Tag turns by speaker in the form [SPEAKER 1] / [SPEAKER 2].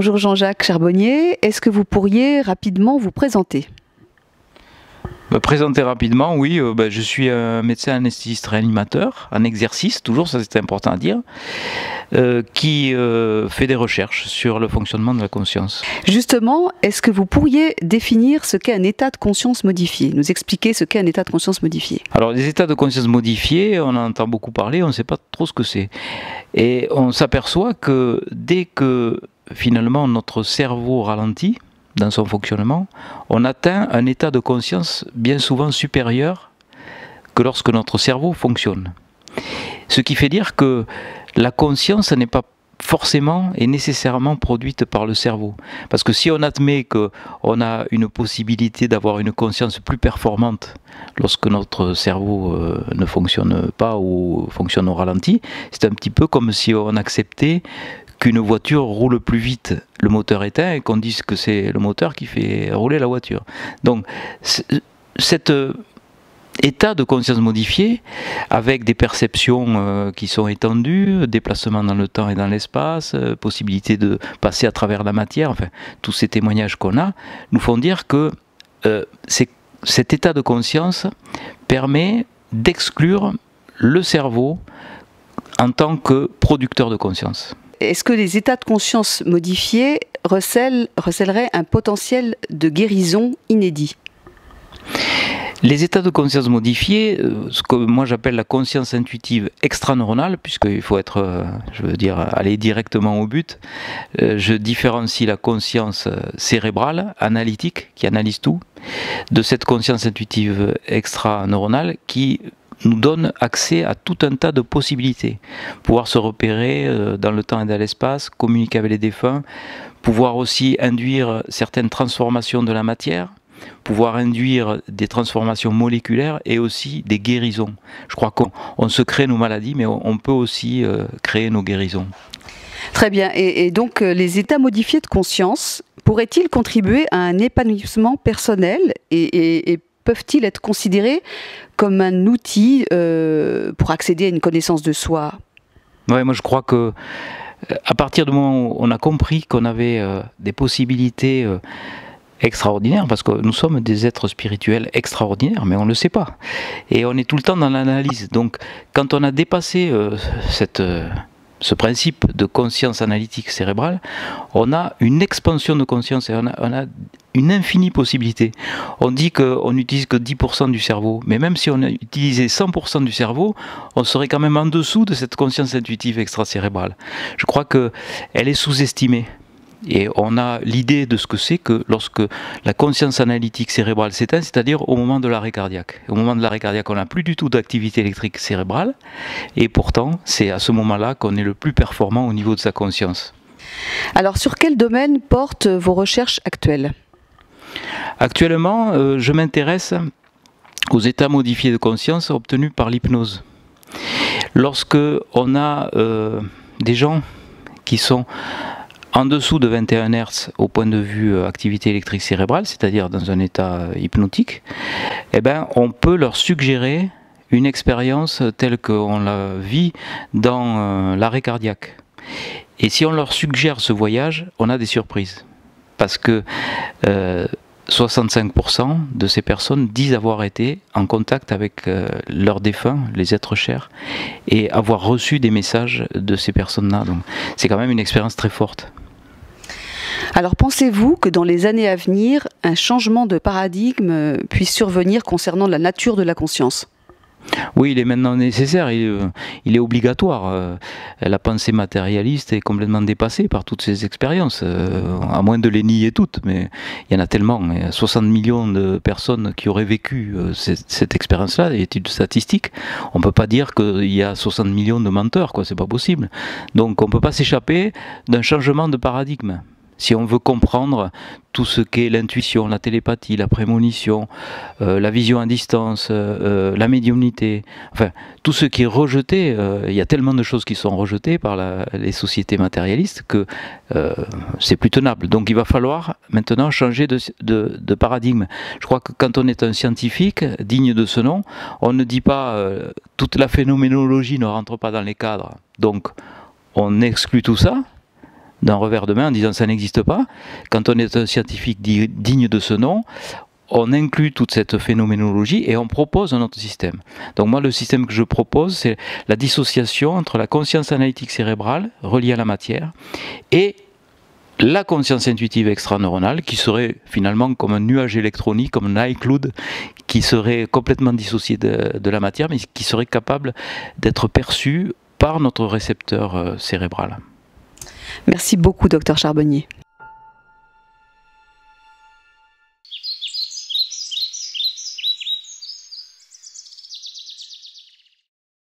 [SPEAKER 1] Bonjour Jean-Jacques Charbonnier, est-ce que vous pourriez rapidement vous présenter?
[SPEAKER 2] Me présenter rapidement, oui, euh, ben, je suis un médecin anesthésiste réanimateur, en exercice, toujours, ça c'est important à dire, euh, qui euh, fait des recherches sur le fonctionnement de la conscience.
[SPEAKER 1] Justement, est-ce que vous pourriez définir ce qu'est un état de conscience modifié? Nous expliquer ce qu'est un état de conscience modifié
[SPEAKER 2] Alors, les états de conscience modifiés, on en entend beaucoup parler, on ne sait pas trop ce que c'est. Et on s'aperçoit que dès que finalement notre cerveau ralentit, dans son fonctionnement, on atteint un état de conscience bien souvent supérieur que lorsque notre cerveau fonctionne. Ce qui fait dire que la conscience n'est pas forcément et nécessairement produite par le cerveau. Parce que si on admet qu'on a une possibilité d'avoir une conscience plus performante lorsque notre cerveau euh, ne fonctionne pas ou fonctionne au ralenti, c'est un petit peu comme si on acceptait qu'une voiture roule plus vite, le moteur éteint, et qu'on dise que c'est le moteur qui fait rouler la voiture. Donc, cet euh, état de conscience modifié, avec des perceptions euh, qui sont étendues, déplacement dans le temps et dans l'espace, euh, possibilité de passer à travers la matière, enfin, tous ces témoignages qu'on a, nous font dire que cet état de conscience permet d'exclure le cerveau en tant que producteur de conscience
[SPEAKER 1] est-ce que les états de conscience modifiés recèleraient un potentiel de guérison inédit?
[SPEAKER 2] Les états de conscience modifiés, euh, ce que moi j'appelle la conscience intuitive extraneuronale, puisqu'il faut être, euh, je veux dire, aller directement au but, euh, je différencie la conscience cérébrale, analytique, qui analyse tout, de cette conscience intuitive extraneuronale qui nous donne accès à tout un tas de possibilités. Pouvoir se repérer euh, dans le temps et dans l'espace, communiquer avec les défunts, pouvoir aussi induire certaines transformations de la matière, pouvoir induire des transformations moléculaires et aussi des guérisons. Je crois qu'on se crée nos maladies, mais on peut aussi euh, créer nos guérisons.
[SPEAKER 1] Très bien. Et, donc, euh, les états modifiés de conscience pourraient-ils contribuer à un épanouissement personnel et, et peuvent-ils être considérés comme un outil euh, pour accéder à une connaissance de soi?
[SPEAKER 2] Oui, moi je crois que à partir du moment où on a compris qu'on avait euh, des possibilités euh, extraordinaires, parce que nous sommes des êtres spirituels extraordinaires, mais on ne le sait pas. Et on est tout le temps dans l'analyse. Donc quand on a dépassé cette ce principe de conscience analytique cérébrale, on a une expansion de conscience et on a, une infinie possibilité. On dit qu'on n'utilise que 10% du cerveau, mais même si on utilisait 100% du cerveau, on serait quand même en dessous de cette conscience intuitive extracérébrale. Je crois qu'elle est sous-estimée. Et on a l'idée de ce que c'est que lorsque la conscience analytique cérébrale s'éteint, c'est-à-dire au moment de l'arrêt cardiaque. Au moment de l'arrêt cardiaque, on n'a plus du tout d'activité électrique cérébrale, et pourtant, c'est à ce moment-là qu'on est le plus performant au niveau de sa conscience.
[SPEAKER 1] Alors, sur quel domaine portent vos recherches actuelles?
[SPEAKER 2] Actuellement, euh, je m'intéresse aux états modifiés de conscience obtenus par l'hypnose. Lorsque on a euh, des gens qui sont en dessous de 21 Hz au point de vue euh, activité électrique cérébrale, c'est-à-dire dans un état euh, hypnotique, eh ben, on peut leur suggérer une expérience telle qu'on la vit dans euh, l'arrêt cardiaque. Et si on leur suggère ce voyage, on a des surprises. Parce que 65% de ces personnes disent avoir été en contact avec leurs défunts, les êtres chers, et avoir reçu des messages de ces personnes-là. Donc c'est quand même une expérience très forte.
[SPEAKER 1] Alors pensez-vous que dans les années à venir, un changement de paradigme puisse survenir concernant la nature de la conscience?
[SPEAKER 2] Oui, il est maintenant nécessaire, il, euh, est obligatoire. Euh, la pensée matérialiste est complètement dépassée par toutes ces expériences, euh, à moins de les nier toutes, mais il y en a tellement. Il y a 60 millions de personnes qui auraient vécu cette, expérience-là, des études statistiques. On ne peut pas dire qu'il y a 60 millions de menteurs, quoi, c'est pas possible. Donc on ne peut pas s'échapper d'un changement de paradigme si on veut comprendre tout ce qu'est l'intuition, la télépathie, la prémonition, euh, la vision à distance, euh, euh, la médiumnité, enfin tout ce qui est rejeté, il y a tellement de choses qui sont rejetées par les sociétés matérialistes que c'est plus tenable. Donc il va falloir maintenant changer de, de, paradigme. Je crois que quand on est un scientifique digne de ce nom, on ne dit pas toute la phénoménologie ne rentre pas dans les cadres. Donc on exclut tout ça, d'un revers de main en disant ça n'existe pas. Quand on est un scientifique digne de ce nom, on inclut toute cette phénoménologie et on propose un autre système. Donc moi, le système que je propose, c'est la dissociation entre la conscience analytique cérébrale reliée à la matière et la conscience intuitive extraneuronale qui serait finalement comme un nuage électronique, comme un iCloud qui serait complètement dissocié de, la matière mais qui serait capable d'être perçu par notre récepteur euh, cérébral.
[SPEAKER 1] Merci beaucoup, docteur Charbonnier.